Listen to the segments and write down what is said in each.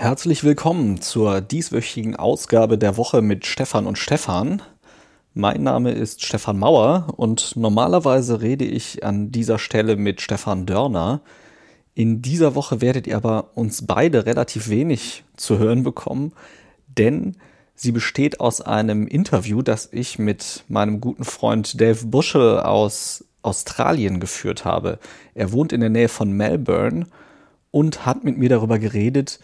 Herzlich willkommen zur dieswöchigen Ausgabe der Woche mit Stefan und Stefan. Mein Name ist Stefan Mauer und normalerweise rede ich an dieser Stelle mit Stefan Dörner. In dieser Woche werdet ihr aber uns beide relativ wenig zu hören bekommen, denn sie besteht aus einem Interview, das ich mit meinem guten Freund Dave Bushel aus Australien geführt habe. Er wohnt in der Nähe von Melbourne und hat mit mir darüber geredet,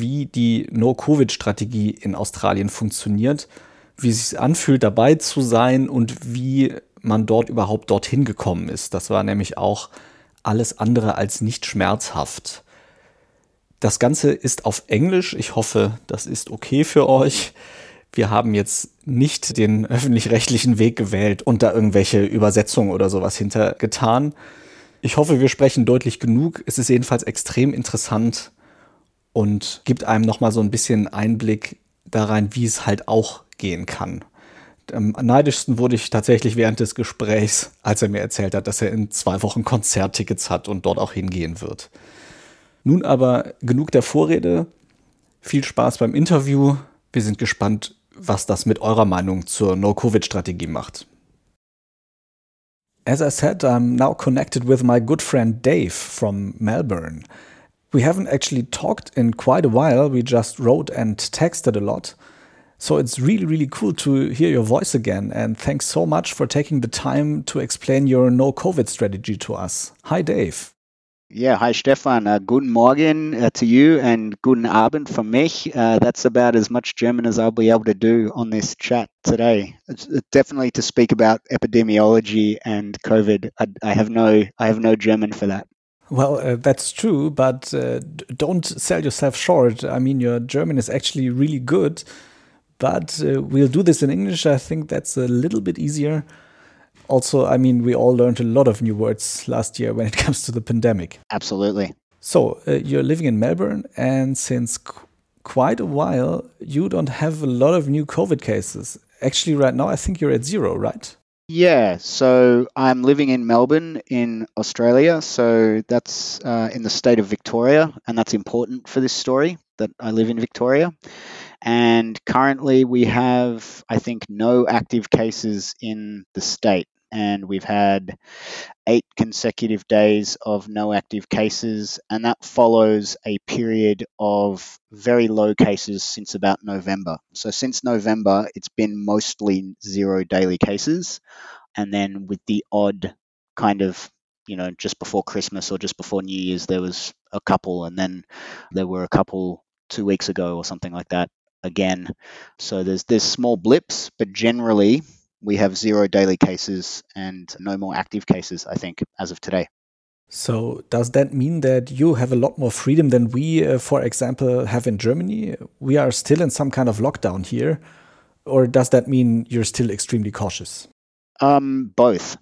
wie die No-Covid-Strategie in Australien funktioniert, wie es sich anfühlt, dabei zu sein und wie man dort überhaupt dorthin gekommen ist. Das war nämlich auch alles andere als nicht schmerzhaft. Das Ganze ist auf Englisch. Ich hoffe, das ist okay für euch. Wir haben jetzt nicht den öffentlich-rechtlichen Weg gewählt und da irgendwelche Übersetzungen oder sowas hintergetan. Ich hoffe, wir sprechen deutlich genug. Es ist jedenfalls extrem interessant und gibt einem nochmal so ein bisschen Einblick da rein, wie es halt auch gehen kann. Am neidischsten wurde ich tatsächlich während des Gesprächs, als er mir erzählt hat, dass er in zwei Wochen Konzerttickets hat und dort auch hingehen wird. Nun aber genug der Vorrede. Viel Spaß beim Interview. Wir sind gespannt, was das mit eurer Meinung zur No-Covid-Strategie macht. As I said, I'm now connected with my good friend Dave from Melbourne. We haven't actually talked in quite a while. We just wrote and texted a lot. So it's really, really cool to hear your voice again. And thanks so much for taking the time to explain your no COVID strategy to us. Hi, Dave. Yeah, hi Stefan. Uh, guten Morgen uh, to you and guten Abend for mich. Uh, that's about as much German as I'll be able to do on this chat today. It's, definitely to speak about epidemiology and COVID. I, I, have no, I have no German for that. Well, uh, that's true, but uh, don't sell yourself short. I mean, your German is actually really good, but uh, we'll do this in English. I think that's a little bit easier also, I mean, we all learned a lot of new words last year when it comes to the pandemic. Absolutely. So, uh, you're living in Melbourne, and since quite a while, you don't have a lot of new COVID cases. Actually, right now, I think you're at zero, right? Yeah, so I'm living in Melbourne in Australia. So that's uh, in the state of Victoria, and that's important for this story that I live in Victoria. And currently, we have, I think, no active cases in the state and we've had eight consecutive days of no active cases, and that follows a period of very low cases since about November. So, since November, it's been mostly zero daily cases, and then with the odd kind of you know, just before Christmas or just before New Year's, there was a couple, and then there were a couple two weeks ago or something like that again. So there's there's small blips, but generally we have zero daily cases and no more active cases, I think, as of today. So, does that mean that you have a lot more freedom than we, uh, for example, have in Germany? We are still in some kind of lockdown here. Or does that mean you're still extremely cautious? Um, both.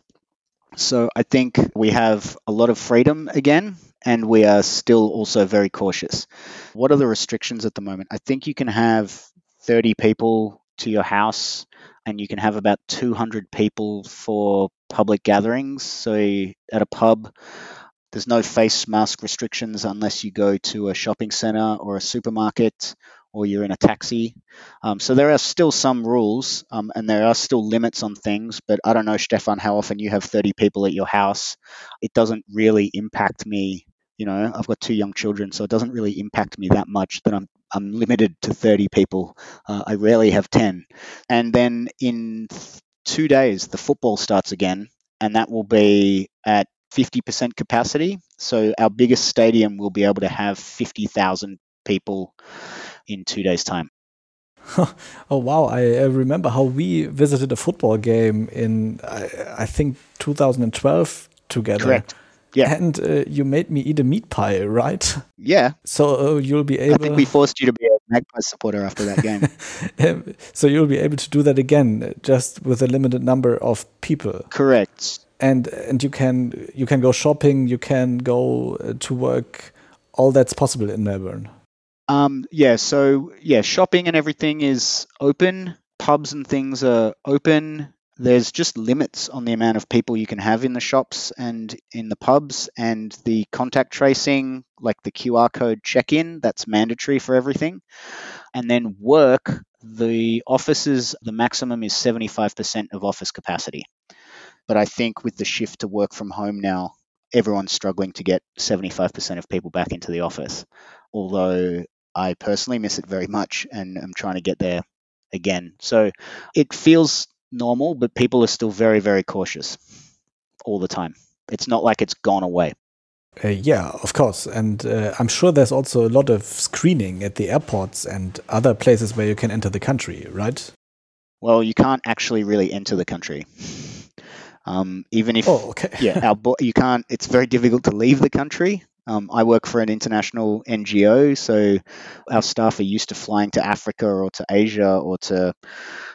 So, I think we have a lot of freedom again, and we are still also very cautious. What are the restrictions at the moment? I think you can have 30 people to your house and you can have about 200 people for public gatherings. So at a pub, there's no face mask restrictions unless you go to a shopping center or a supermarket or you're in a taxi. Um, so there are still some rules um, and there are still limits on things. But I don't know, Stefan, how often you have 30 people at your house. It doesn't really impact me. You know, I've got two young children, so it doesn't really impact me that much that I'm I'm limited to 30 people. Uh, I rarely have 10. And then in two days, the football starts again, and that will be at 50% capacity. So our biggest stadium will be able to have 50,000 people in two days' time. oh wow! I, remember how we visited a football game in I, I think 2012 together. Correct. Yeah. And uh, you made me eat a meat pie, right? Yeah. So uh, you'll be able. I think we forced you to be a Magpie supporter after that game. Um, so you'll be able to do that again, just with a limited number of people. Correct. And and you can you can go shopping, you can go uh, to work. All that's possible in Melbourne. Um, yeah. So yeah, shopping and everything is open. Pubs and things are open there's just limits on the amount of people you can have in the shops and in the pubs, and the contact tracing, like the QR code check in, that's mandatory for everything. And then work, the offices, the maximum is 75% of office capacity. But I think with the shift to work from home now, everyone's struggling to get 75% of people back into the office. Although I personally miss it very much and I'm trying to get there again. So it feels normal, but people are still very, very cautious all the time. It's not like it's gone away. Uh, yeah, of course. And uh, I'm sure there's also a lot of screening at the airports and other places where you can enter the country, right? Well, you can't actually really enter the country. Um, even if, oh, okay. yeah, our bo- you can't. It's very difficult to leave the country. Um, I work for an international NGO, so our staff are used to flying to Africa or to Asia or to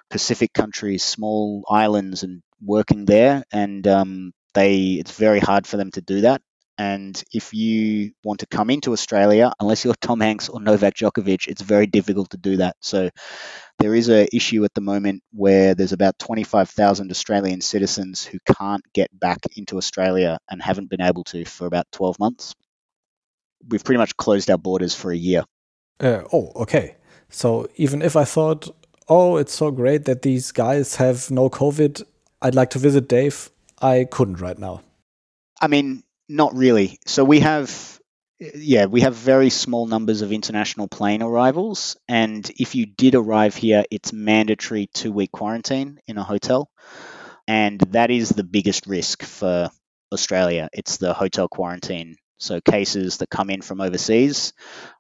Pacific countries, small islands, and working there. And um, they, it's very hard for them to do that. And if you want to come into Australia, unless you're Tom Hanks or Novak Djokovic, it's very difficult to do that. So there is an issue at the moment where there's about 25,000 Australian citizens who can't get back into Australia and haven't been able to for about 12 months. We've pretty much closed our borders for a year. Uh, oh, okay. So even if I thought, oh, it's so great that these guys have no COVID, I'd like to visit Dave, I couldn't right now. I mean, not really. So we have, yeah, we have very small numbers of international plane arrivals, and if you did arrive here, it's mandatory two-week quarantine in a hotel, and that is the biggest risk for Australia. It's the hotel quarantine. So cases that come in from overseas,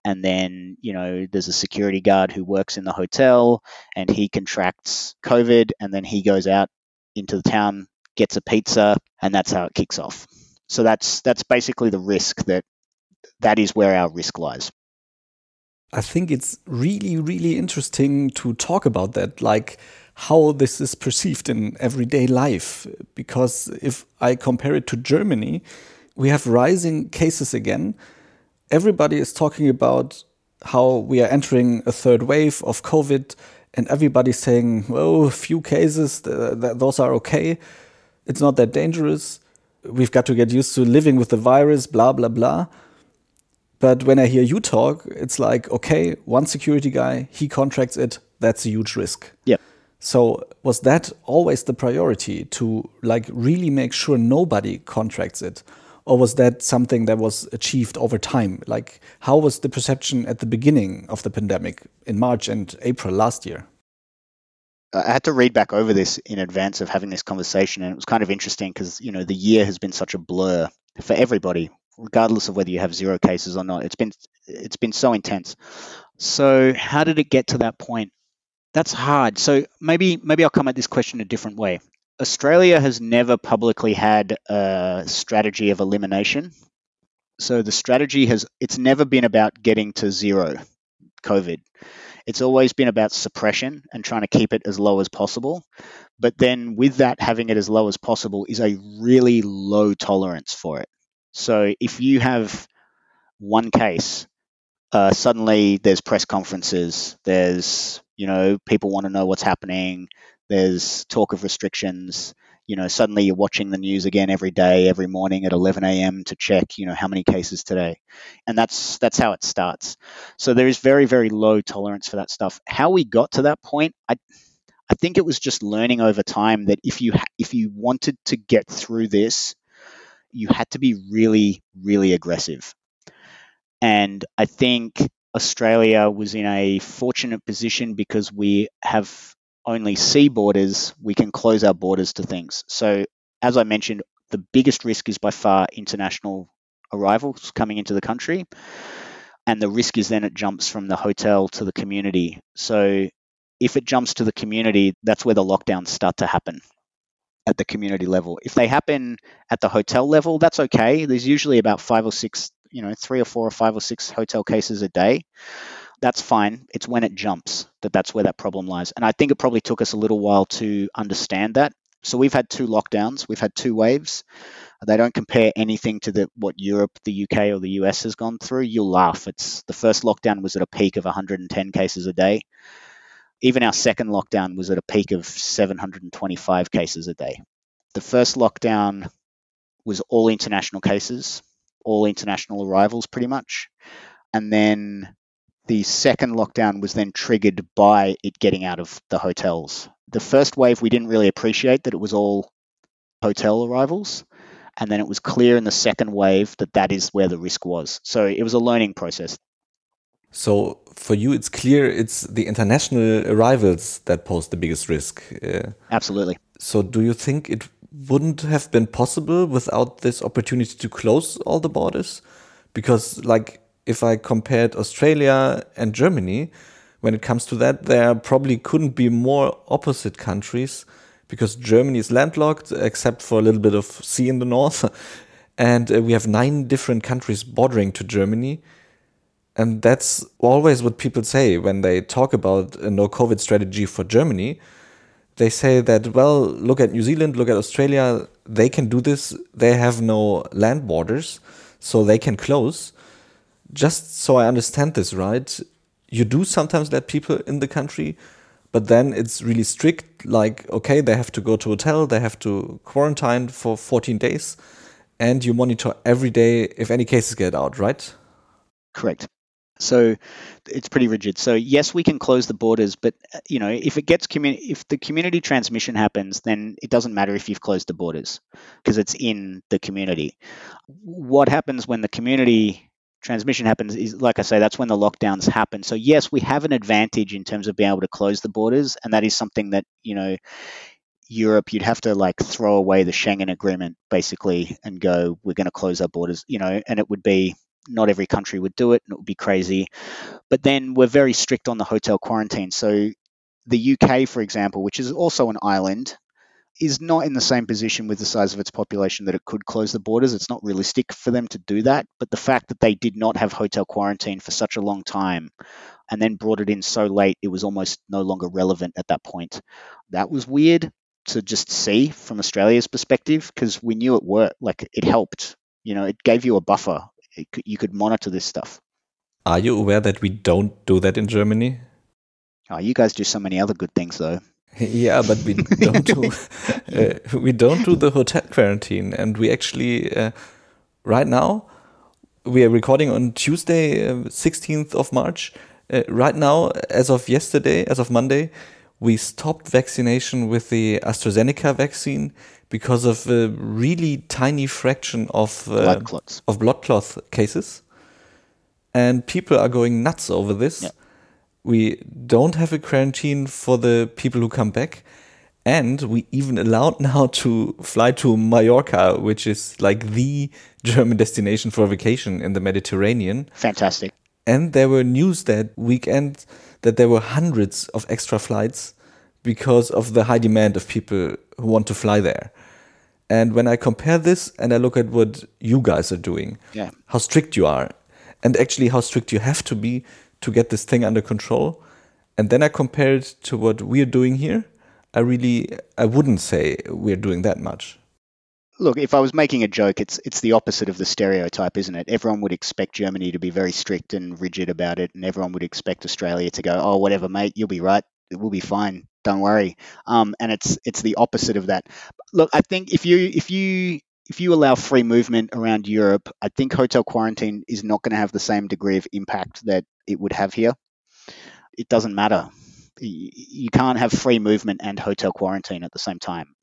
and then you know there's a security guard who works in the hotel, and he contracts COVID, and then he goes out into the town, gets a pizza, and that's how it kicks off. So that's that's basically the risk that that is where our risk lies. I think it's really really interesting to talk about that like how this is perceived in everyday life because if I compare it to Germany we have rising cases again everybody is talking about how we are entering a third wave of covid and everybody's saying "Well, a few cases th th those are okay it's not that dangerous we've got to get used to living with the virus, blah, blah, blah. But when I hear you talk, it's like, okay, one security guy, he contracts it, that's a huge risk. Yeah. So was that always the priority to like really make sure nobody contracts it? Or was that something that was achieved over time? Like how was the perception at the beginning of the pandemic in March and April last year? Uh, I had to read back over this in advance of having this conversation, and it was kind of interesting because you know the year has been such a blur for everybody, regardless of whether you have zero cases or not. It's been it's been so intense. So how did it get to that point? That's hard. So maybe maybe I'll come at this question a different way. Australia has never publicly had a strategy of elimination. So the strategy has it's never been about getting to zero COVID. It's always been about suppression and trying to keep it as low as possible. But then, with that, having it as low as possible is a really low tolerance for it. So, if you have one case, uh, suddenly there's press conferences, there's, you know, people want to know what's happening, there's talk of restrictions, you know, suddenly you're watching the news again every day, every morning at 11 a.m. to check, you know, how many cases today, and that's that's how it starts. So there is very very low tolerance for that stuff. How we got to that point, I I think it was just learning over time that if you if you wanted to get through this, you had to be really really aggressive, and I think Australia was in a fortunate position because we have only sea borders, we can close our borders to things. So, as I mentioned, the biggest risk is by far international arrivals coming into the country. And the risk is then it jumps from the hotel to the community. So, if it jumps to the community, that's where the lockdowns start to happen at the community level. If they happen at the hotel level, that's okay. There's usually about five or six, you know, three or four or five or six hotel cases a day that's fine. It's when it jumps that that's where that problem lies. And I think it probably took us a little while to understand that. So we've had two lockdowns, we've had two waves. They don't compare anything to the what Europe, the UK, or the US has gone through. You'll laugh. It's the first lockdown was at a peak of 110 cases a day. Even our second lockdown was at a peak of 725 cases a day. The first lockdown was all international cases, all international arrivals pretty much. And then the second lockdown was then triggered by it getting out of the hotels. The first wave, we didn't really appreciate that it was all hotel arrivals. And then it was clear in the second wave that that is where the risk was. So it was a learning process. So for you, it's clear it's the international arrivals that pose the biggest risk. Uh, Absolutely. So do you think it wouldn't have been possible without this opportunity to close all the borders? Because like if I compared Australia and Germany, when it comes to that, there probably couldn't be more opposite countries because Germany is landlocked except for a little bit of sea in the north. and uh, we have nine different countries bordering to Germany. And that's always what people say when they talk about a no COVID strategy for Germany. They say that, well, look at New Zealand, look at Australia, they can do this. They have no land borders, so they can close just so I understand this right, you do sometimes let people in the country, but then it's really strict. Like, okay, they have to go to hotel, they have to quarantine for 14 days, and you monitor every day if any cases get out, right? Correct. So it's pretty rigid. So yes, we can close the borders, but you know, if it gets community, if the community transmission happens, then it doesn't matter if you've closed the borders because it's in the community. What happens when the community transmission happens is like I say, that's when the lockdowns happen. So yes, we have an advantage in terms of being able to close the borders, and that is something that you know Europe you'd have to like throw away the Schengen agreement basically and go we're going to close our borders, you know, and it would be not every country would do it and it would be crazy. But then we're very strict on the hotel quarantine. So the UK, for example, which is also an island, is not in the same position with the size of its population that it could close the borders. It's not realistic for them to do that. But the fact that they did not have hotel quarantine for such a long time and then brought it in so late, it was almost no longer relevant at that point. That was weird to just see from Australia's perspective because we knew it worked. Like it helped. You know, it gave you a buffer. Could, you could monitor this stuff. Are you aware that we don't do that in Germany? Oh, you guys do so many other good things, though. Yeah, but we don't do uh, we don't do the hotel quarantine, and we actually uh, right now we are recording on Tuesday, uh, sixteenth of March. Uh, right now, as of yesterday, as of Monday, we stopped vaccination with the AstraZeneca vaccine because of a really tiny fraction of uh, blood clots. of blood clot cases, and people are going nuts over this. Yeah we don't have a quarantine for the people who come back. And we even allowed now to fly to Mallorca, which is like the German destination for vacation in the Mediterranean. Fantastic. And there were news that weekend that there were hundreds of extra flights because of the high demand of people who want to fly there. And when I compare this and I look at what you guys are doing, yeah. how strict you are, and actually how strict you have to be to get this thing under control. And then I compare it to what we're doing here. I really, I wouldn't say we're doing that much. Look, if I was making a joke, it's it's the opposite of the stereotype, isn't it? Everyone would expect Germany to be very strict and rigid about it, and everyone would expect Australia to go, "Oh, whatever, mate, you'll be right. We'll be fine. Don't worry." Um, and it's it's the opposite of that. Look, I think if you if you if you allow free movement around Europe, I think hotel quarantine is not going to have the same degree of impact that it would have here. It doesn't matter. You can't have free movement and hotel quarantine at the same time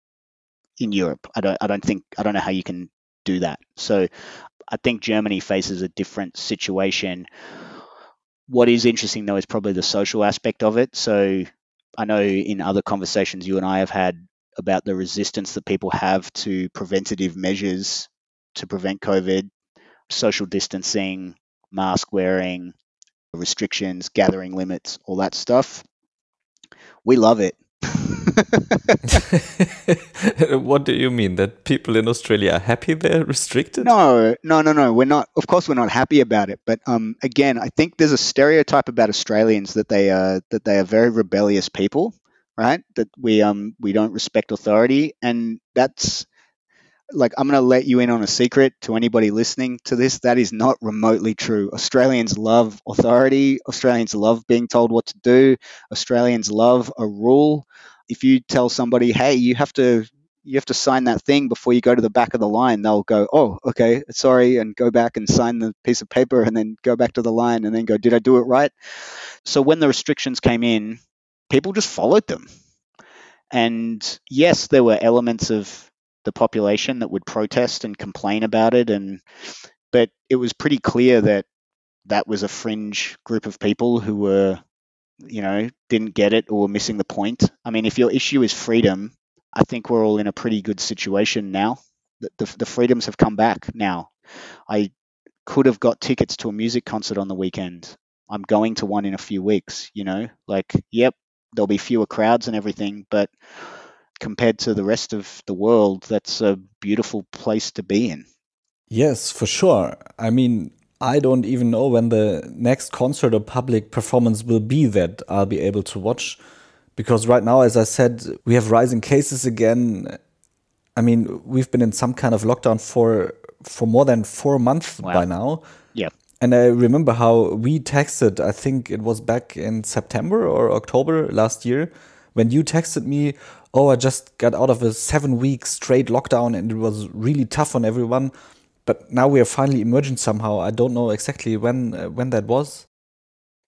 in Europe. I don't. I don't think. I don't know how you can do that. So, I think Germany faces a different situation. What is interesting though is probably the social aspect of it. So, I know in other conversations you and I have had about the resistance that people have to preventative measures to prevent COVID, social distancing, mask wearing, restrictions, gathering limits, all that stuff. We love it. what do you mean that people in Australia are happy they're restricted? No, no, no, no. We're not. Of course, we're not happy about it. But um, again, I think there's a stereotype about Australians that they are that they are very rebellious people right? That we um we don't respect authority, and that's like I'm going to let you in on a secret to anybody listening to this. That is not remotely true. Australians love authority. Australians love being told what to do. Australians love a rule. If you tell somebody, "Hey, you have to you have to sign that thing before you go to the back of the line," they'll go, "Oh, okay, sorry," and go back and sign the piece of paper, and then go back to the line, and then go, "Did I do it right?" So when the restrictions came in, people just followed them. And yes, there were elements of the population that would protest and complain about it. And but it was pretty clear that that was a fringe group of people who were you know didn't get it or were missing the point. I mean if your issue is freedom i think we're all in a pretty good situation now. The, the, the freedoms have come back now. I could have got tickets to a music concert on the weekend. I'm going to one in a few weeks you know like yep there'll be fewer crowds and everything but compared to the rest of the world, that's a beautiful place to be in. Yes, for sure. I mean, I don't even know when the next concert or public performance will be that I'll be able to watch. Because right now, as I said, we have rising cases again. I mean, we've been in some kind of lockdown for for more than four months wow. by now. Yeah. And I remember how we texted, I think it was back in September or October last year, when you texted me, oh, I just got out of a seven week straight lockdown and it was really tough on everyone. But now we are finally emerging somehow. I don't know exactly when uh, when that was.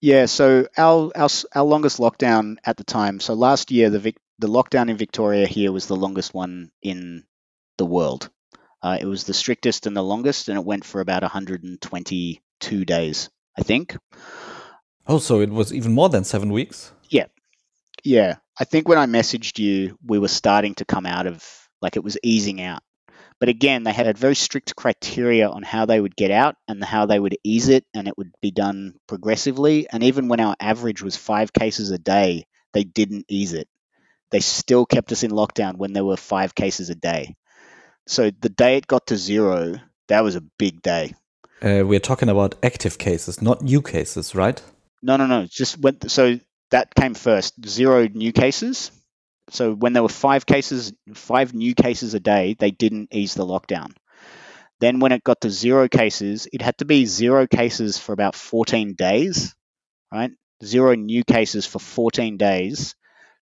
Yeah, so our, our our longest lockdown at the time. So last year, the Vic, the lockdown in Victoria here was the longest one in the world. Uh, it was the strictest and the longest, and it went for about 122 days, I think. Oh, so it was even more than seven weeks. Yeah, yeah. I think when I messaged you, we were starting to come out of like it was easing out. But again, they had a very strict criteria on how they would get out and how they would ease it, and it would be done progressively. And even when our average was five cases a day, they didn't ease it. They still kept us in lockdown when there were five cases a day. So the day it got to zero, that was a big day. Uh, we're talking about active cases, not new cases, right? No, no, no. Just went. So that came first. Zero new cases. So when there were five cases, five new cases a day, they didn't ease the lockdown. Then when it got to zero cases, it had to be zero cases for about 14 days, right? Zero new cases for 14 days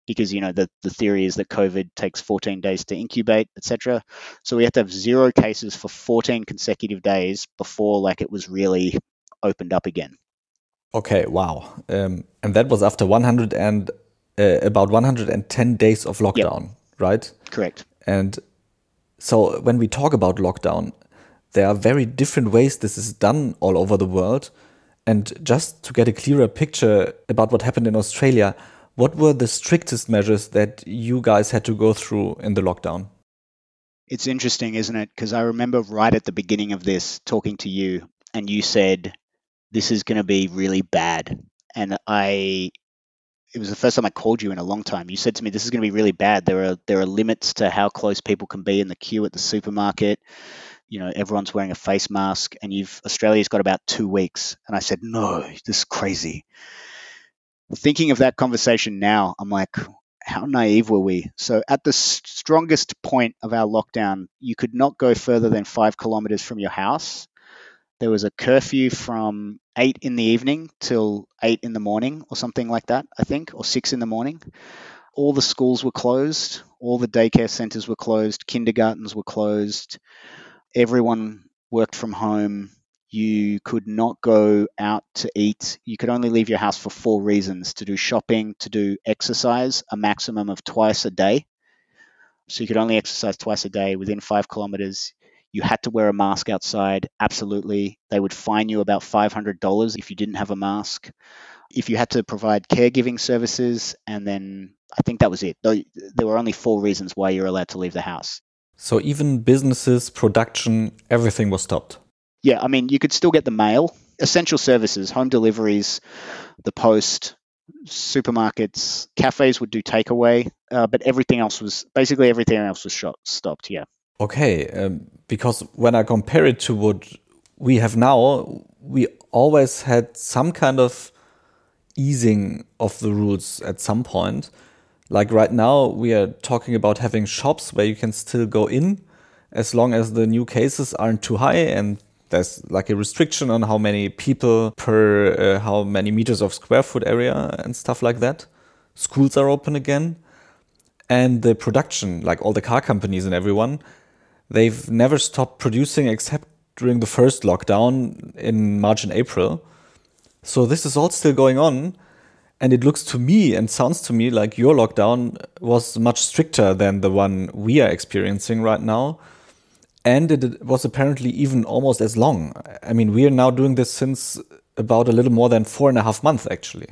because you know the, the theory is that COVID takes 14 days to incubate, etc. So we had to have zero cases for 14 consecutive days before like it was really opened up again. Okay, wow. Um, and that was after 100 and uh, about 110 days of lockdown, yep. right? Correct. And so when we talk about lockdown, there are very different ways this is done all over the world. And just to get a clearer picture about what happened in Australia, what were the strictest measures that you guys had to go through in the lockdown? It's interesting, isn't it? Because I remember right at the beginning of this talking to you, and you said this is going to be really bad. And I, it was the first time I called you in a long time. You said to me, "This is going to be really bad. There are there are limits to how close people can be in the queue at the supermarket. You know, everyone's wearing a face mask, and you've Australia's got about two weeks." And I said, "No, this is crazy." Thinking of that conversation now, I'm like, how naive were we? So, at the strongest point of our lockdown, you could not go further than five kilometers from your house there was a curfew from eight in the evening till eight in the morning, or something like that, I think, or six in the morning. All the schools were closed, all the daycare centers were closed, kindergartens were closed, everyone worked from home. You could not go out to eat. You could only leave your house for four reasons to do shopping, to do exercise, a maximum of twice a day. So you could only exercise twice a day within five kilometers. You had to wear a mask outside, absolutely. They would fine you about $500 if you didn't have a mask. If you had to provide caregiving services, and then I think that was it. There were only four reasons why you're allowed to leave the house. So even businesses, production, everything was stopped. Yeah, I mean, you could still get the mail, essential services, home deliveries, the post, supermarkets, cafes would do takeaway, uh, but everything else was basically everything else was shot, stopped. Yeah. Okay, um, because when I compare it to what we have now, we always had some kind of easing of the rules at some point. Like right now, we are talking about having shops where you can still go in as long as the new cases aren't too high and there's like a restriction on how many people per uh, how many meters of square foot area and stuff like that. Schools are open again. And the production, like all the car companies and everyone, they've never stopped producing except during the first lockdown in March and April. So this is all still going on. And it looks to me and sounds to me like your lockdown was much stricter than the one we are experiencing right now and it was apparently even almost as long. I mean, we are now doing this since about a little more than four and a half months, actually.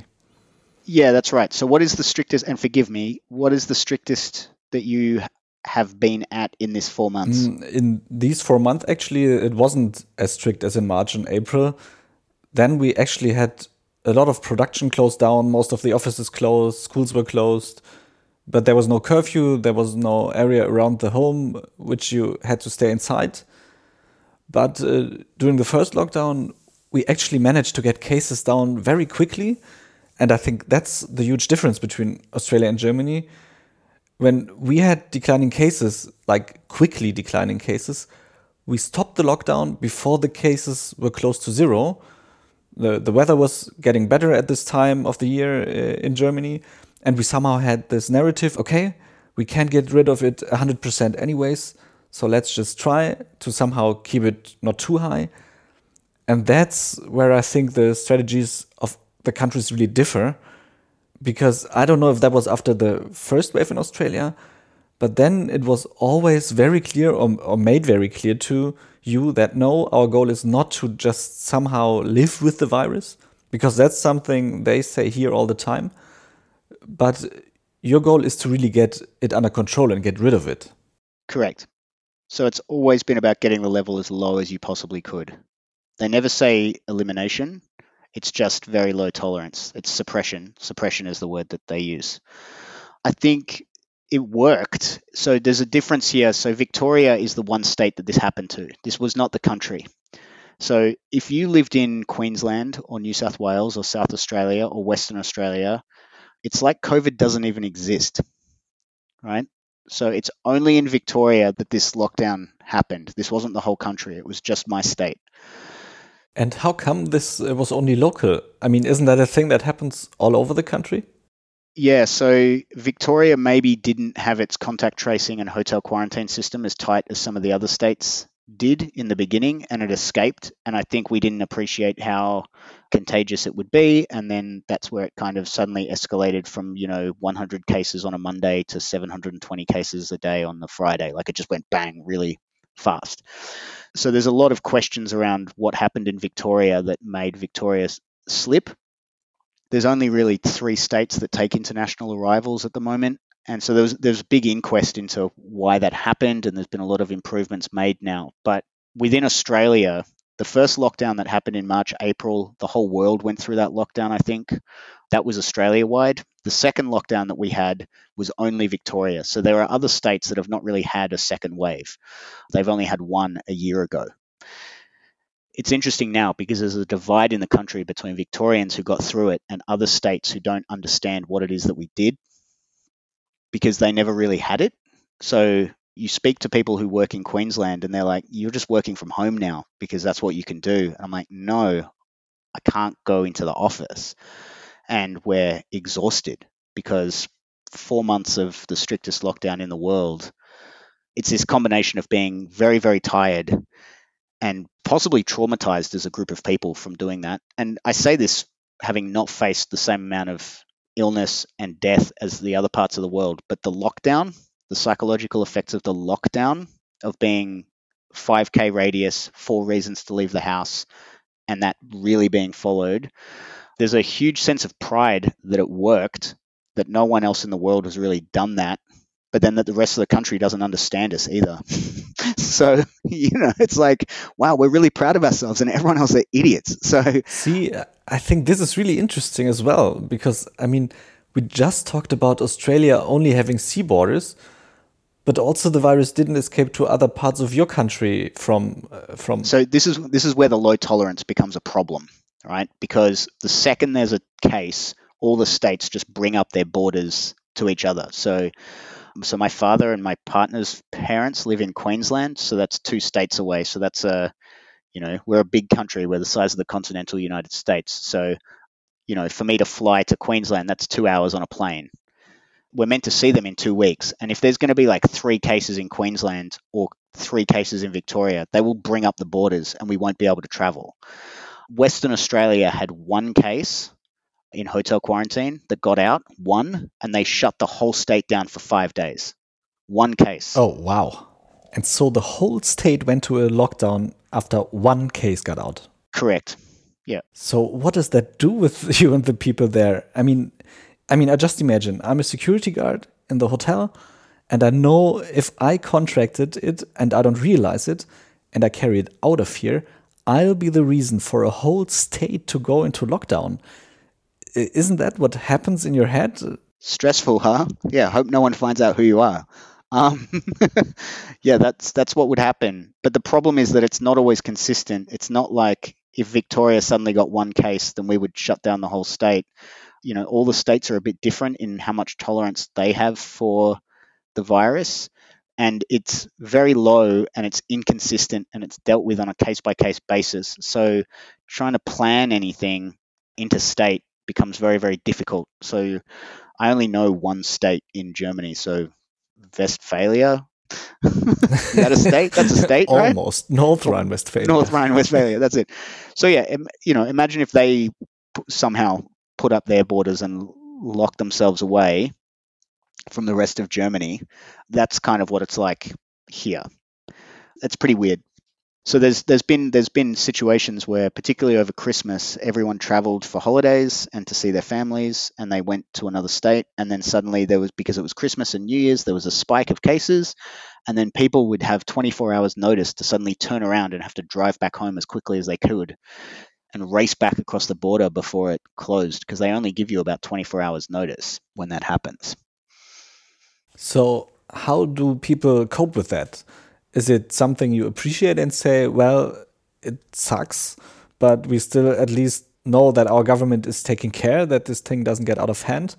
Yeah, that's right. So, what is the strictest? And forgive me, what is the strictest that you have been at in this four months? Mm, in these four months, actually, it wasn't as strict as in March and April. Then we actually had a lot of production closed down. Most of the offices closed. Schools were closed but there was no curfew, there was no area around the home which you had to stay inside. But uh, during the first lockdown, we actually managed to get cases down very quickly. And I think that's the huge difference between Australia and Germany. When we had declining cases, like quickly declining cases, we stopped the lockdown before the cases were close to zero. The, the weather was getting better at this time of the year uh, in Germany and we somehow had this narrative okay we can't get rid of it 100% anyways so let's just try to somehow keep it not too high and that's where i think the strategies of the countries really differ because i don't know if that was after the first wave in australia but then it was always very clear or, or made very clear to you that no our goal is not to just somehow live with the virus because that's something they say here all the time but your goal is to really get it under control and get rid of it. Correct. So it's always been about getting the level as low as you possibly could. They never say elimination. It's just very low tolerance. It's suppression. Suppression is the word that they use. I think it worked. So there's a difference here. So Victoria is the one state that this happened to. This was not the country. So if you lived in Queensland or New South Wales or South Australia or Western Australia, it's like COVID doesn't even exist, right? So it's only in Victoria that this lockdown happened. This wasn't the whole country, it was just my state. And how come this uh, was only local? I mean, isn't that a thing that happens all over the country? Yeah, so Victoria maybe didn't have its contact tracing and hotel quarantine system as tight as some of the other states did in the beginning and it escaped. And I think we didn't appreciate how contagious it would be. And then that's where it kind of suddenly escalated from, you know, 100 cases on a Monday to 720 cases a day on the Friday. Like it just went bang really fast. So there's a lot of questions around what happened in Victoria that made Victoria slip. There's only really three states that take international arrivals at the moment and so there was there's a big inquest into why that happened, and there's been a lot of improvements made now. But within Australia, the first lockdown that happened in March, April, the whole world went through that lockdown. I think that was Australia wide. The second lockdown that we had was only Victoria. So there are other states that have not really had a second wave. They've only had one a year ago. It's interesting now because there's a divide in the country between Victorians who got through it and other states who don't understand what it is that we did because they never really had it. So you speak to people who work in Queensland and they're like, you're just working from home now because that's what you can do. And I'm like, no, I can't go into the office. And we're exhausted because four months of the strictest lockdown in the world, it's this combination of being very, very tired and possibly traumatized as a group of people from doing that. And I say this having not faced the same amount of illness and death as the other parts of the world. But the lockdown, the psychological effects of the lockdown of being 5k radius, four reasons to leave the house, and that really being followed, there's a huge sense of pride that it worked, that no one else in the world has really done that, but then that the rest of the country doesn't understand us either. so, you know, it's like, wow, we're really proud of ourselves and everyone else are idiots. So, see, I think this is really interesting as well because I mean, we just talked about Australia only having sea borders, but also the virus didn't escape to other parts of your country from uh, from. So this is this is where the low tolerance becomes a problem, right? Because the second there's a case, all the states just bring up their borders to each other. So So my father and my partner's parents live in Queensland, so that's two states away. So that's a, you know, we're a big country. We're the size of the continental United States. So, you know, for me to fly to Queensland, that's two hours on a plane. We're meant to see them in two weeks, and if there's going to be like three cases in Queensland or three cases in Victoria, they will bring up the borders, and we won't be able to travel. Western Australia had one case in hotel quarantine that got out, one, and they shut the whole state down for five days. One case. Oh, wow. And so the whole state went to a lockdown after one case got out. Correct. Yeah. So what does that do with you and the people there? I mean, I mean, I just imagine I'm a security guard in the hotel, and I know if I contracted it and I don't realize it, and I carry it out of here, I'll be the reason for a whole state to go into lockdown isn't that what happens in your head? Stressful, huh? Yeah. Hope no one finds out who you are. Um, yeah, that's that's what would happen. But the problem is that it's not always consistent. It's not like if Victoria suddenly got one case, then we would shut down the whole state. You know, all the states are a bit different in how much tolerance they have for the virus, and it's very low and it's inconsistent and it's dealt with on a case by case basis. So, trying to plan anything interstate becomes very, very difficult. So I only know one state in Germany. So Westphalia. Is that a state? That's a state, right? Almost North Rhine-Westphalia. North Rhine-Westphalia. That's it. So yeah, you know, imagine if they somehow put up their borders and lock themselves away from the rest of Germany. That's kind of what it's like here. It's pretty weird. So there's there's been there's been situations where, particularly over Christmas, everyone travelled for holidays and to see their families, and they went to another state, and then suddenly there was because it was Christmas and New Year's, there was a spike of cases, and then people would have 24 hours notice to suddenly turn around and have to drive back home as quickly as they could, and race back across the border before it closed because they only give you about 24 hours notice when that happens. So how do people cope with that? is it something you appreciate and say, well, it sucks, but we still at least know that our government is taking care that this thing doesn't get out of hand?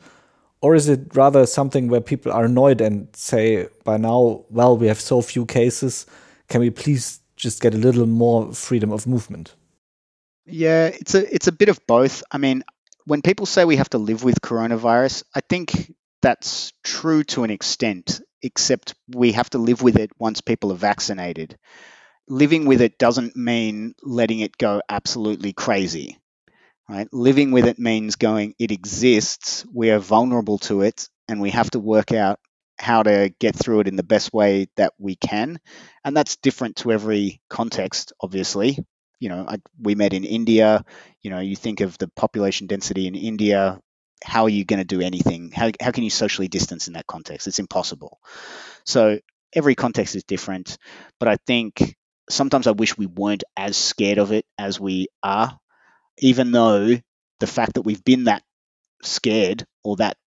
Or is it rather something where people are annoyed and say, by now, well, we have so few cases, can we please just get a little more freedom of movement? Yeah, it's a it's a bit of both. I mean, when people say we have to live with coronavirus, I think that's true to an extent except we have to live with it once people are vaccinated. Living with it doesn't mean letting it go absolutely crazy. Right? Living with it means going, it exists, we are vulnerable to it, and we have to work out how to get through it in the best way that we can. And that's different to every context, obviously. You know, I, we met in India. You know, you think of the population density in India how are you going to do anything? How, how can you socially distance in that context? It's impossible. So every context is different, but I think sometimes I wish we weren't as scared of it as we are, even though the fact that we've been that scared or that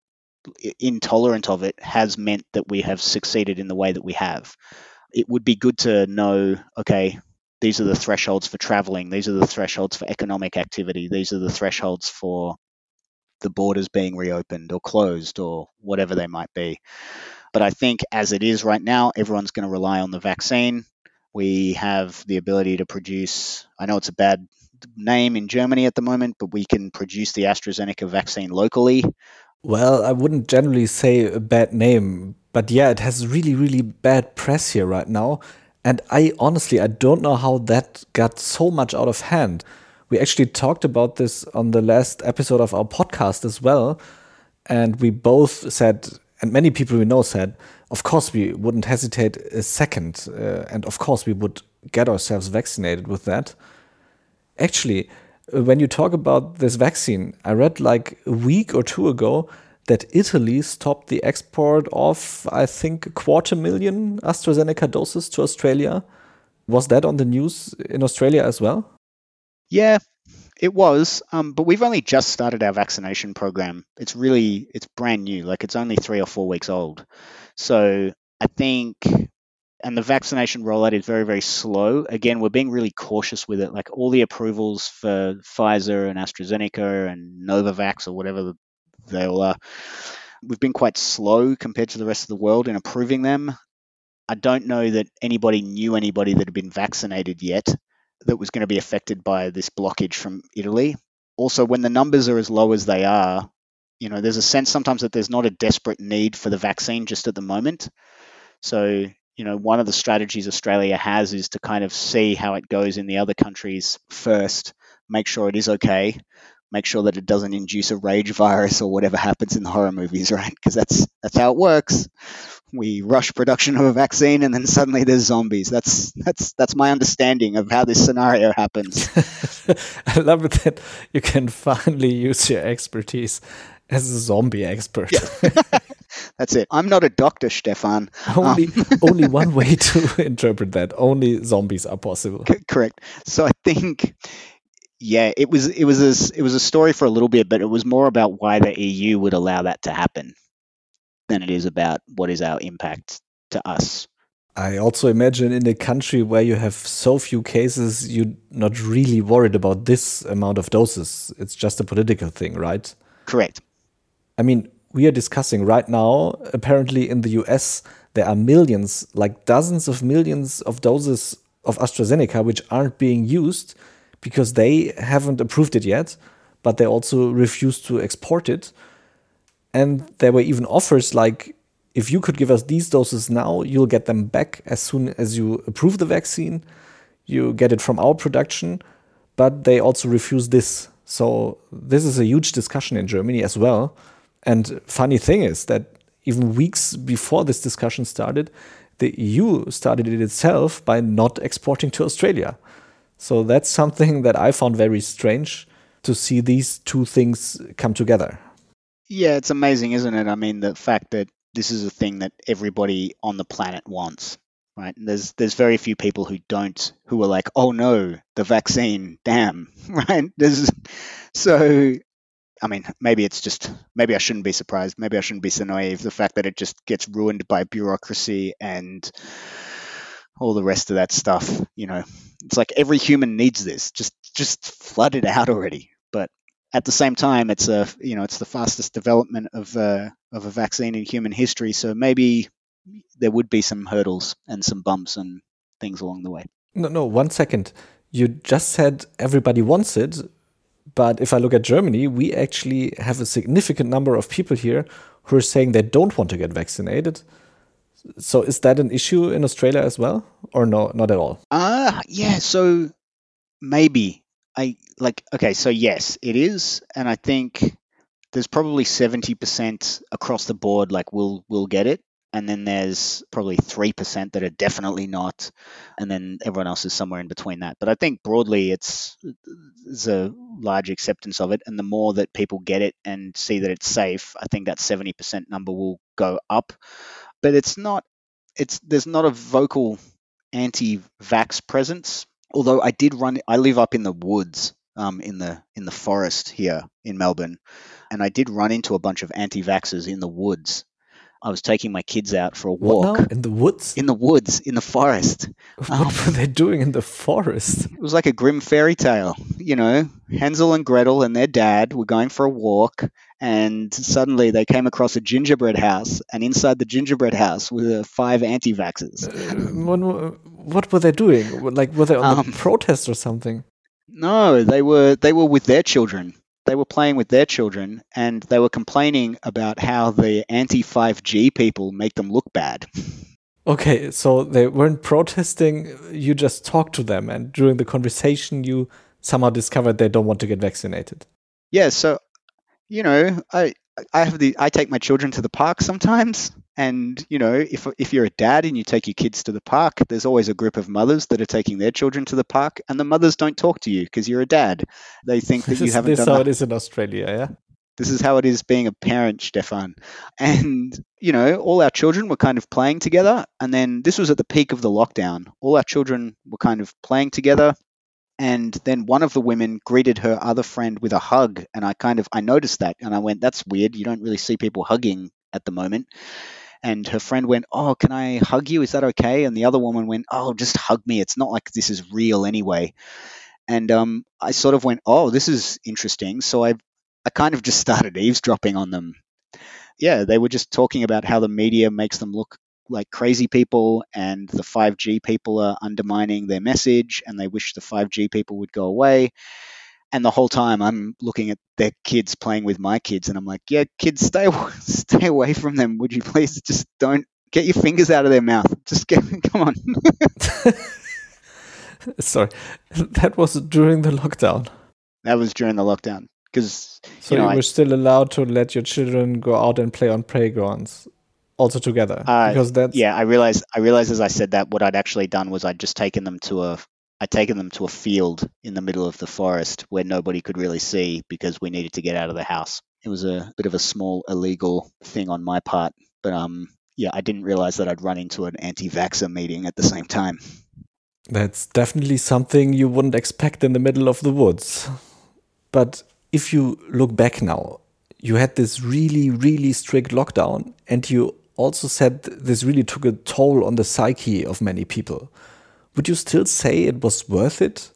intolerant of it has meant that we have succeeded in the way that we have. It would be good to know okay, these are the thresholds for traveling, these are the thresholds for economic activity, these are the thresholds for the borders being reopened or closed or whatever they might be. But I think as it is right now, everyone's going to rely on the vaccine. We have the ability to produce, I know it's a bad name in Germany at the moment, but we can produce the AstraZeneca vaccine locally. Well, I wouldn't generally say a bad name, but yeah, it has really, really bad press here right now. And I honestly, I don't know how that got so much out of hand. We actually talked about this on the last episode of our podcast as well. And we both said, and many people we know said, of course, we wouldn't hesitate a second. Uh, and of course, we would get ourselves vaccinated with that. Actually, when you talk about this vaccine, I read like a week or two ago that Italy stopped the export of, I think, a quarter million AstraZeneca doses to Australia. Was that on the news in Australia as well? Yeah, it was, um, but we've only just started our vaccination program. It's really it's brand new, like it's only three or four weeks old. So I think, and the vaccination rollout is very very slow. Again, we're being really cautious with it. Like all the approvals for Pfizer and AstraZeneca and Novavax or whatever they all are, We've been quite slow compared to the rest of the world in approving them. I don't know that anybody knew anybody that had been vaccinated yet that was going to be affected by this blockage from Italy. Also, when the numbers are as low as they are, you know, there's a sense sometimes that there's not a desperate need for the vaccine just at the moment. So, you know, one of the strategies Australia has is to kind of see how it goes in the other countries first, make sure it is okay, make sure that it doesn't induce a rage virus or whatever happens in the horror movies, right? Because that's that's how it works. We rush production of a vaccine, and then suddenly there's zombies. That's that's that's my understanding of how this scenario happens. I love it that you can finally use your expertise as a zombie expert. That's it. I'm not a doctor, Stefan. Only, um, only one way to interpret that. Only zombies are possible. C- correct. So I think yeah, it was it was a, it was a story for a little bit, but it was more about why the EU would allow that to happen than it is about what is our impact to us. I also imagine in a country where you have so few cases, you're not really worried about this amount of doses. It's just a political thing, right? Correct. I mean, we are discussing right now, apparently in the US, there are millions, like dozens of millions of doses of AstraZeneca which aren't being used because they haven't approved it yet, but they also refuse to export it. And there were even offers like, if you could give us these doses now, you'll get them back as soon as you approve the vaccine. You get it from our production, but they also refuse this. So this is a huge discussion in Germany as well. And funny thing is that even weeks before this discussion started, the EU started it itself by not exporting to Australia. So that's something that I found very strange to see these two things come together. Yeah, it's amazing, isn't it? I mean, the fact that this is a thing that everybody on the planet wants, right? And there's there's very few people who don't who are like, "Oh no, the vaccine, damn." Right? There's so I mean, maybe it's just maybe I shouldn't be surprised. Maybe I shouldn't be so naive. The fact that it just gets ruined by bureaucracy and all the rest of that stuff. You know, it's like every human needs this. Just just flood it out already. At the same time, it's a you know it's the fastest development of a, of a vaccine in human history. So maybe there would be some hurdles and some bumps and things along the way. No, no. One second. You just said everybody wants it, but if I look at Germany, we actually have a significant number of people here who are saying they don't want to get vaccinated. So is that an issue in Australia as well, or no, not at all? Uh yeah. So maybe I like. Okay, so yes, it is, and I think there's probably seventy percent across the board. Like we'll we'll get it, and then there's probably three percent that are definitely not, and then everyone else is somewhere in between that. But I think broadly, it's there's a large acceptance of it, and the more that people get it and see that it's safe, I think that seventy percent number will go up but it's not it's there's not a vocal anti-vax presence. Although I did run, I live up in the woods, um, in the in the forest here in Melbourne, and I did run into a bunch of anti-vaxxers in the woods. I was taking my kids out for a walk in the woods. In the woods, in the forest. What um, were they doing in the forest? It was like a grim fairy tale. You know, Hansel and Gretel and their dad were going for a walk, and suddenly they came across a gingerbread house, and inside the gingerbread house were five anti-vaxxers. Uh, what, what, were they doing? Like, were they on um, protest or something? No, they were they were with their children. They were playing with their children, and they were complaining about how the anti-5G people make them look bad. Okay, so they weren't protesting. You just talked to them, and during the conversation, you somehow discovered they don't want to get vaccinated. Yeah, so you know, I I have the I take my children to the park sometimes, and you know, if if you're a dad and you take your kids to the park, there's always a group of mothers that are taking their children to the park, and the mothers don't talk to you because you're a dad. They think that you haven't this done. how that. it is in Australia, yeah. This is how it is being a parent, Stefan. And, you know, all our children were kind of playing together. And then this was at the peak of the lockdown. All our children were kind of playing together and then one of the women greeted her other friend with a hug and i kind of i noticed that and i went that's weird. You don't really see people hugging at the moment. And her friend went oh can i hug you? Is that okay? And the other woman went oh just hug me. It's not like this is real anyway. And um, i sort of went oh this is interesting. So i i kind of just started eavesdropping on them. Yeah, they were just talking about how the media makes them look like crazy people and the 5G people are undermining their message and they wish the 5G people would go away. And the whole time I'm looking at their kids playing with my kids and I'm like, yeah, kids, stay stay away from them. Would you please just don't get your fingers out of their mouth. Just get come on. Sorry. That was during the lockdown. That was during the lockdown because so you, know, you were I, still allowed to let your children go out and play on playgrounds also together uh, because that's yeah i realized i realized as i said that what i'd actually done was i'd just taken them to a i'd taken them to a field in the middle of the forest where nobody could really see because we needed to get out of the house. It was a bit of a small illegal thing on my part but um yeah i didn't realize that i'd run into an anti-vaxxer meeting at the same time. That's definitely something you wouldn't expect in the middle of the woods. But if you look back now you had this really really strict lockdown and you also said this really took a toll on the psyche of many people. Would you still say it was worth it?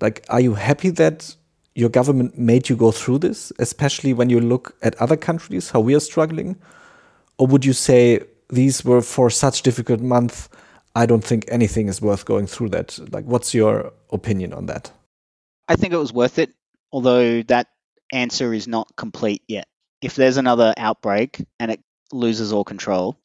Like, are you happy that your government made you go through this, especially when you look at other countries, how we are struggling? Or would you say these were for such difficult months? I don't think anything is worth going through that. Like, what's your opinion on that? I think it was worth it, although that answer is not complete yet. If there's another outbreak and it loses all control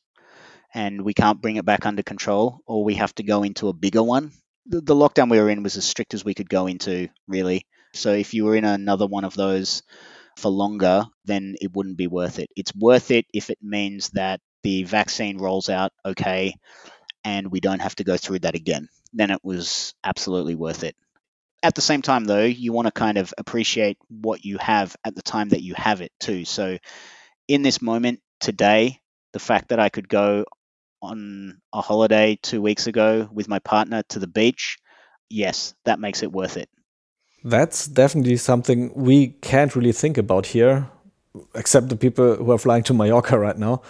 and we can't bring it back under control, or we have to go into a bigger one. The, lockdown we were in was as strict as we could go into, really. So if you were in another one of those for longer, then it wouldn't be worth it. It's worth it if it means that the vaccine rolls out okay and we don't have to go through that again. Then it was absolutely worth it. At the same time, though, you want to kind of appreciate what you have at the time that you have it, too. So in this moment, today, the fact that I could go on a holiday two weeks ago with my partner to the beach, yes, that makes it worth it. That's definitely something we can't really think about here, except the people who are flying to Mallorca right now.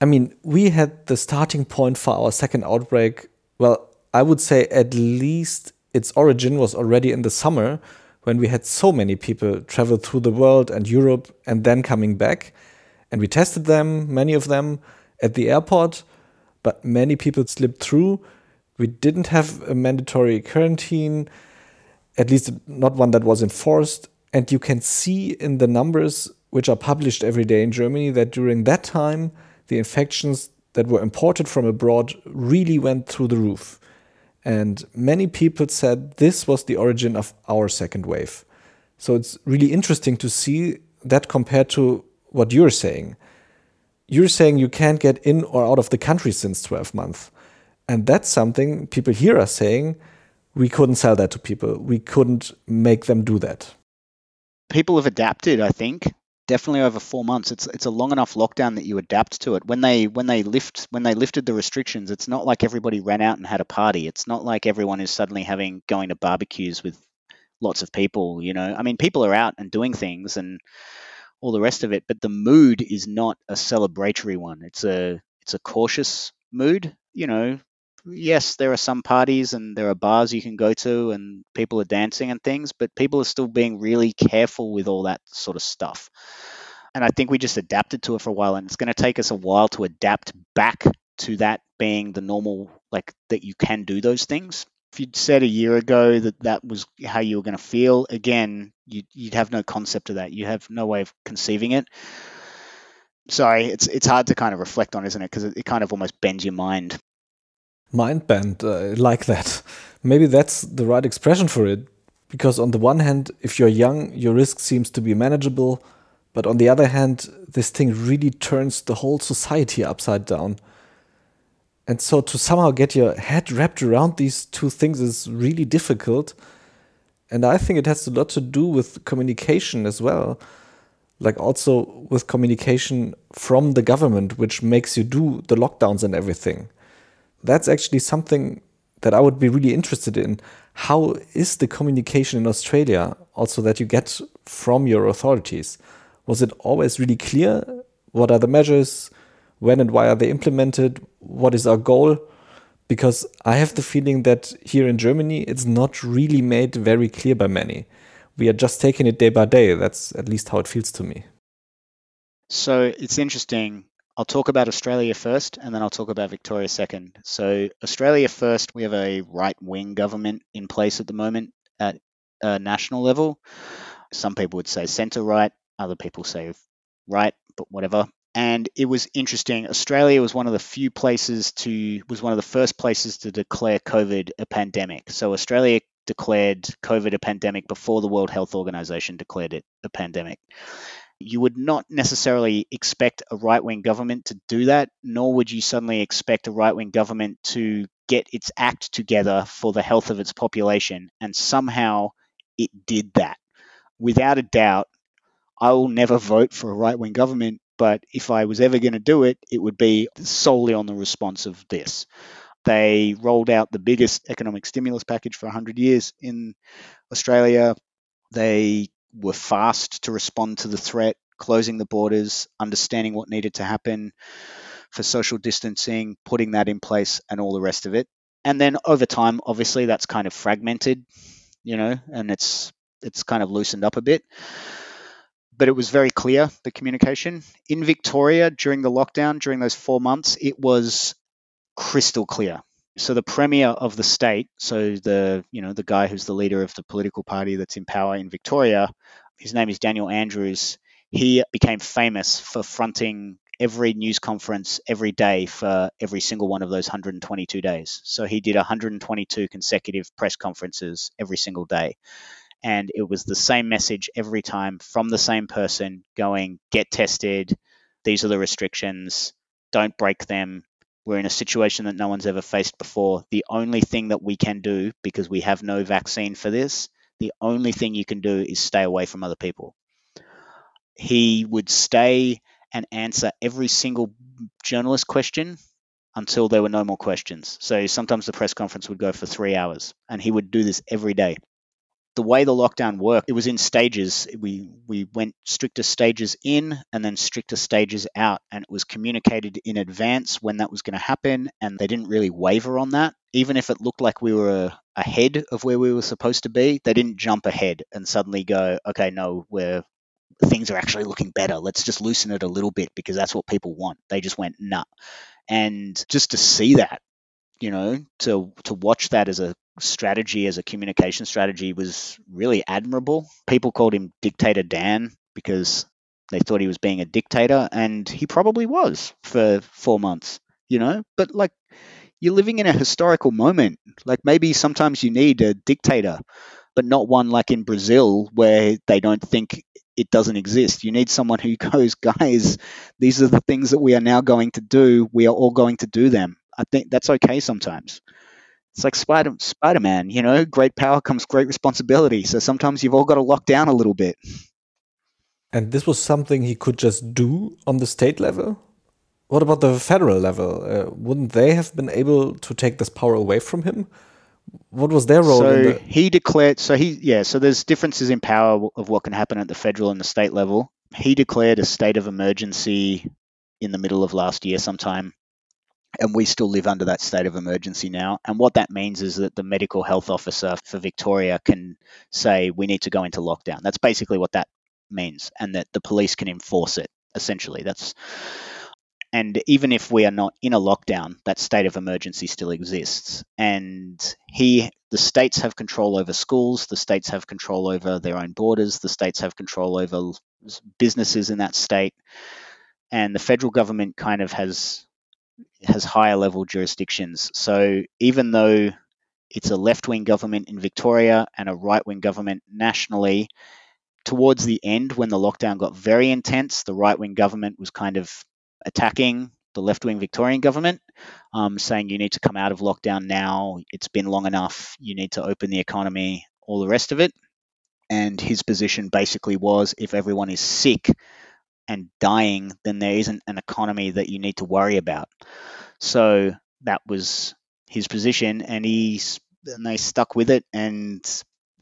I mean, we had the starting point for our second outbreak. Well, I would say at least its origin was already in the summer when we had so many people travel through the world and Europe and then coming back. And we tested them, many of them, at the airport, but many people slipped through. We didn't have a mandatory quarantine, at least not one that was enforced. And you can see in the numbers which are published every day in Germany that during that time, the infections that were imported from abroad really went through the roof. And many people said this was the origin of our second wave. So it's really interesting to see that compared to what you're saying. You're saying you can't get in or out of the country since 12 months. And that's something people here are saying we couldn't sell that to people. We couldn't make them do that. People have adapted, I think. Definitely over four months. It's it's a long enough lockdown that you adapt to it. When they when they lift when they lifted the restrictions, it's not like everybody ran out and had a party. It's not like everyone is suddenly having going to barbecues with lots of people. You know, I mean, people are out and doing things, and all the rest of it, but the mood is not a celebratory one. It's a it's a cautious mood. You know, yes, there are some parties and there are bars you can go to and people are dancing and things, but people are still being really careful with all that sort of stuff. And I think we just adapted to it for a while, and it's going to take us a while to adapt back to that being the normal, like that you can do those things if you'd said a year ago that that was how you were going to feel, again, you'd, you'd have no concept of that. You have no way of conceiving it. Sorry, it's it's hard to kind of reflect on, isn't it? Because it, it, kind of almost bends your mind. Mind bend, uh, like that. Maybe that's the right expression for it. Because on the one hand, if you're young, your risk seems to be manageable. But on the other hand, this thing really turns the whole society upside down. And so to somehow get your head wrapped around these two things is really difficult. And I think it has a lot to do with communication as well. Like also with communication from the government, which makes you do the lockdowns and everything. That's actually something that I would be really interested in. How is the communication in Australia also that you get from your authorities? Was it always really clear? What are the measures? when and why are they implemented, what is our goal. Because I have the feeling that here in Germany, it's not really made very clear by many. We are just taking it day by day. That's at least how it feels to me. So it's interesting. I'll talk about Australia first and then I'll talk about Victoria second. So, Australia first, we have a right wing government in place at the moment at a national level. Some people would say centre right, other people say right, but whatever. And it was interesting. Australia was one of the few places to, was one of the first places to declare COVID a pandemic. So, Australia declared COVID a pandemic before the World Health Organization declared it a pandemic. You would not necessarily expect a right wing government to do that, nor would you suddenly expect a right wing government to get its act together for the health of its population. And somehow it did that. Without a doubt, I will never vote for a right wing government, but if I was ever going to do it, it would be solely on the response of this. They rolled out the biggest economic stimulus package for 100 years in Australia. They were fast to respond to the threat, closing the borders, understanding what needed to happen for social distancing, putting that in place, and all the rest of it. And then over time, obviously, that's kind of fragmented, you know, and it's it's kind of loosened up a bit. But it was very clear the communication in Victoria during the lockdown, during those four months, it was crystal clear. So the premier of the state, so the you know the guy who's the leader of the political party that's in power in Victoria, his name is Daniel Andrews. He became famous for fronting every news conference every day for every single one of those 122 days. So he did 122 consecutive press conferences every single day. And it was the same message every time from the same person going, get tested. These are the restrictions. Don't break them. We're in a situation that no one's ever faced before. The only thing that we can do, because we have no vaccine for this, the only thing you can do is stay away from other people. He would stay and answer every single journalist question until there were no more questions. So sometimes the press conference would go for three hours, and he would do this every day the way the lockdown worked, it was in stages. We we went stricter stages in and then stricter stages out, and it was communicated in advance when that was going to happen, and they didn't really waver on that. Even if it looked like we were ahead of where we were supposed to be, they didn't jump ahead and suddenly go, okay, no, we're things are actually looking better. Let's just loosen it a little bit because that's what people want. They just went nah, and just to see that you know to to watch that as a strategy as a communication strategy was really admirable. People called him Dictator Dan because they thought he was being a dictator, and he probably was for four months, you know. But like, you're living in a historical moment. Like, maybe sometimes you need a dictator, but not one like in Brazil where they don't think it doesn't exist. You need someone who goes, guys, these are the things that we are now going to do. We are all going to do them. I think that's okay sometimes it's like Spider Spider Man, you know, great power comes great responsibility. So sometimes you've all got to lock down a little bit. And this was something he could just do on the state level. What about the federal level? Uh, wouldn't they have been able to take this power away from him? What was their role? So the he declared. So he yeah. So there's differences in power of what can happen at the federal and the state level. He declared a state of emergency in the middle of last year, sometime and we still live under that state of emergency now. And what that means is that the medical health officer for Victoria can say, we need to go into lockdown. That's basically what that means, and that the police can enforce it, essentially. That's and even if we are not in a lockdown, that state of emergency still exists. And he, the states have control over schools, the states have control over their own borders, the states have control over businesses in that state, and the federal government kind of has has higher level jurisdictions. So even though it's a left wing government in Victoria and a right wing government nationally, towards the end, when the lockdown got very intense, the right wing government was kind of attacking the left wing Victorian government, um, saying you need to come out of lockdown now. It's been long enough. You need to open the economy, all the rest of it. And his position basically was if everyone is sick, and dying, then there isn't an economy that you need to worry about. So that was his position, and he's and they stuck with it, and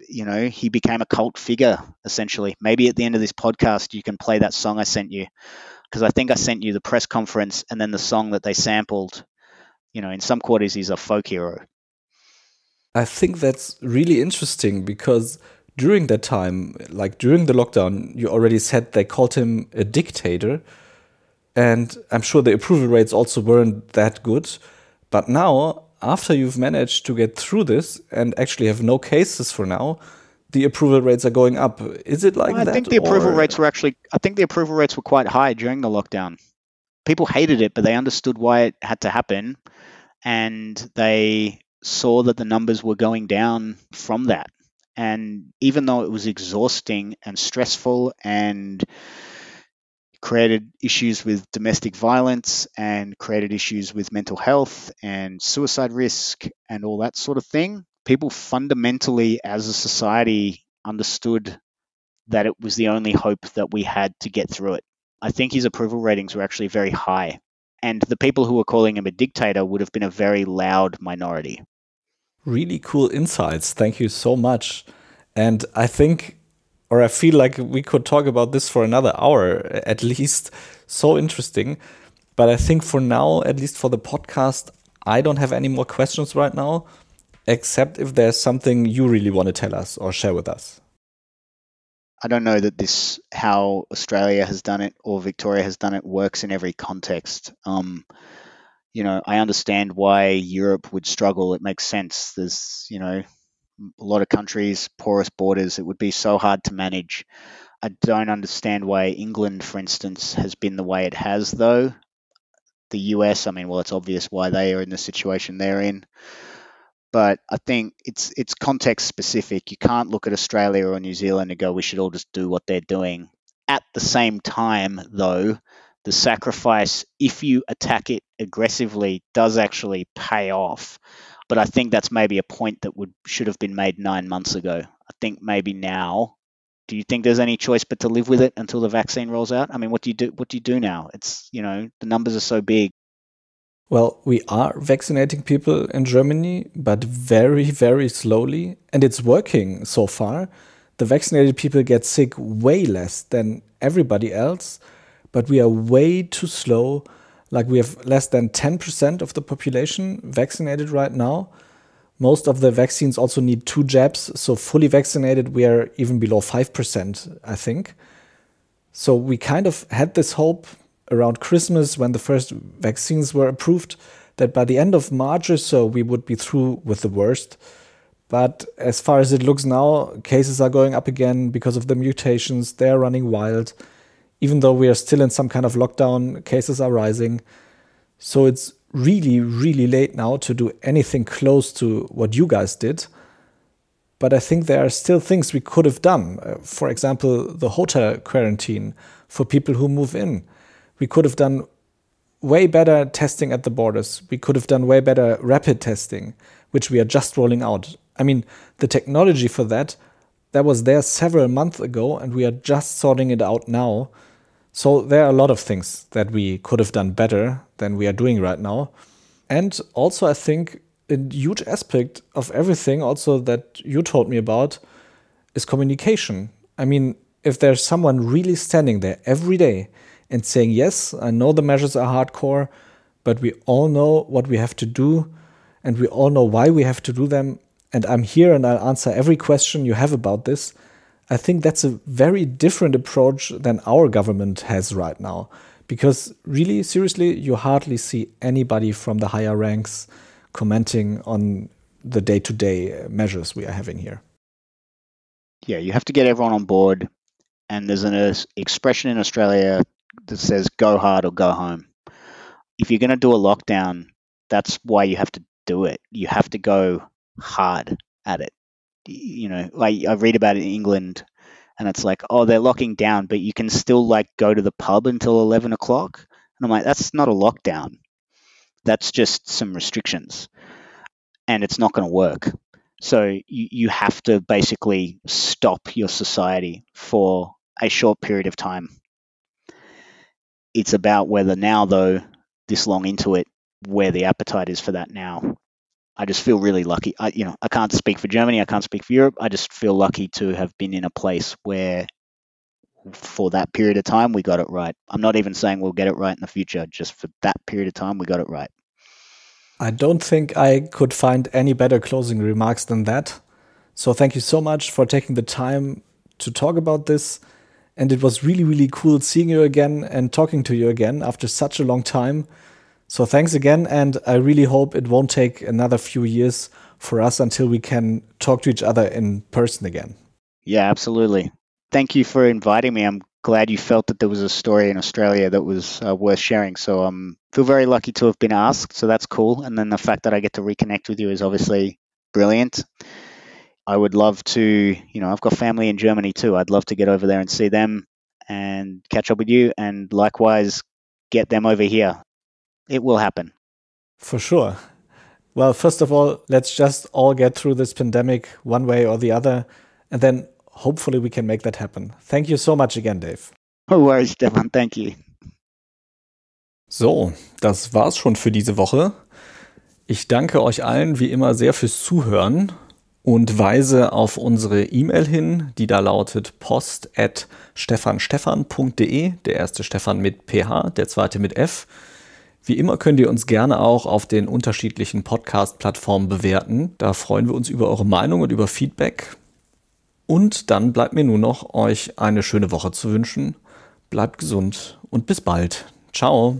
you know he became a cult figure essentially. Maybe at the end of this podcast, you can play that song I sent you, because I think I sent you the press conference and then the song that they sampled. You know, in some quarters, he's a folk hero. I think that's really interesting because during that time, like during the lockdown, you already said they called him a dictator. And I'm sure the approval rates also weren't that good. But now, after you've managed to get through this and actually have no cases for now, the approval rates are going up. Is it like well, I that? I think the approval or? rates were actually. I think the approval rates were quite high during the lockdown. People hated it, but they understood why it had to happen, and they saw that the numbers were going down from that. And even though it was exhausting and stressful and created issues with domestic violence and created issues with mental health and suicide risk and all that sort of thing, people fundamentally, as a society, understood that it was the only hope that we had to get through it. I think his approval ratings were actually very high. And the people who were calling him a dictator would have been a very loud minority. Really cool insights. Thank you so much. And I think, or I feel like we could talk about this for another hour at least. So interesting. But I think for now, at least for the podcast, I don't have any more questions right now except if there's something you really want to tell us or share with us. I don't know that this how Australia has done it or Victoria has done it works in every context. Um, you know, I understand why Europe would struggle. It makes sense. There's, you know, a lot of countries, porous borders. It would be so hard to manage. I don't understand why England, for instance, has been the way it has, though. The US, I mean, well, it's obvious why they are in the situation they're in but I think it's it's context specific. You can't look at Australia or New Zealand and go, we should all just do what they're doing. At the same time, though, the sacrifice, if you attack it aggressively, does actually pay off. But I think that's maybe a point that would should have been made nine months ago. I think maybe now. Do you think there's any choice but to live with it until the vaccine rolls out? I mean, what do you do? What do you do now? It's you know the numbers are so big. Well, we are vaccinating people in Germany, but very, very slowly. And it's working so far. The vaccinated people get sick way less than everybody else, but we are way too slow. Like we have less than 10% of the population vaccinated right now. Most of the vaccines also need two jabs. So, fully vaccinated, we are even below 5%, I think. So, we kind of had this hope around Christmas when the first vaccines were approved that by the end of March or so we would be through with the worst. But as far as it looks now, cases are going up again because of the mutations. They're running wild. Even though we are still in some kind of lockdown, cases are rising. So it's really, really late now to do anything close to what you guys did. But I think there are still things we could have done. Uh, for example, the hotel quarantine for people who move in we could have done way better testing at the borders. We could have done way better rapid testing, which we are just rolling out. I mean, the technology for that that was there several months ago and we are just sorting it out now. So there are a lot of things that we could have done better than we are doing right now. And also I think a huge aspect of everything also that you told me about is communication. I mean, if there's someone really standing there every day and saying, yes, I know the measures are hardcore, but we all know what we have to do and we all know why we have to do them. And I'm here and I'll answer every question you have about this. I think that's a very different approach than our government has right now. Because really, seriously, you hardly see anybody from the higher ranks commenting on the day to day measures we are having here. Yeah, you have to get everyone on board. And there's an uh, expression in Australia that says go hard or go home. If you're going to do a lockdown, that's why you have to do it. You have to go hard at it. You know, like I read about it in England and it's like, oh, they're locking down, but you can still like go to the pub until 11 o'clock. And I'm like, that's not a lockdown. That's just some restrictions. And it's not going to work. So you, you have to basically stop your society for a short period of time it's about whether now, though, this long into it, where the appetite is for that now. I just feel really lucky. I, you know, I can't speak for Germany. I can't speak for Europe. I just feel lucky to have been in a place where, for that period of time, we got it right. I'm not even saying we'll get it right in the future. Just for that period of time, we got it right. I don't think I could find any better closing remarks than that. So thank you so much for taking the time to talk about this. And it was really, really cool seeing you again and talking to you again after such a long time. So thanks again. And I really hope it won't take another few years for us until we can talk to each other in person again. Yeah, absolutely. Thank you for inviting me. I'm glad you felt that there was a story in Australia that was uh, worth sharing. So I um, feel very lucky to have been asked. So that's cool. And then the fact that I get to reconnect with you is obviously brilliant. I would love to, you know, I've got family in Germany too. I'd love to get over there and see them and catch up with you and likewise get them over here. It will happen. For sure. Well, first of all, let's just all get through this pandemic one way or the other, and then hopefully we can make that happen. Thank you so much again, Dave. No worries, Stefan. Thank you. So, das war's schon für diese Woche. Ich danke euch allen wie immer sehr fürs Zuhören und weise auf unsere E-Mail hin, die da lautet post at stefanstefan.de, der erste Stefan mit PH, der zweite mit F. Wie immer könnt ihr uns gerne auch auf den unterschiedlichen Podcast-Plattformen bewerten. Da freuen wir uns über eure Meinung und über Feedback. Und dann bleibt mir nur noch, euch eine schöne Woche zu wünschen. Bleibt gesund und bis bald. Ciao.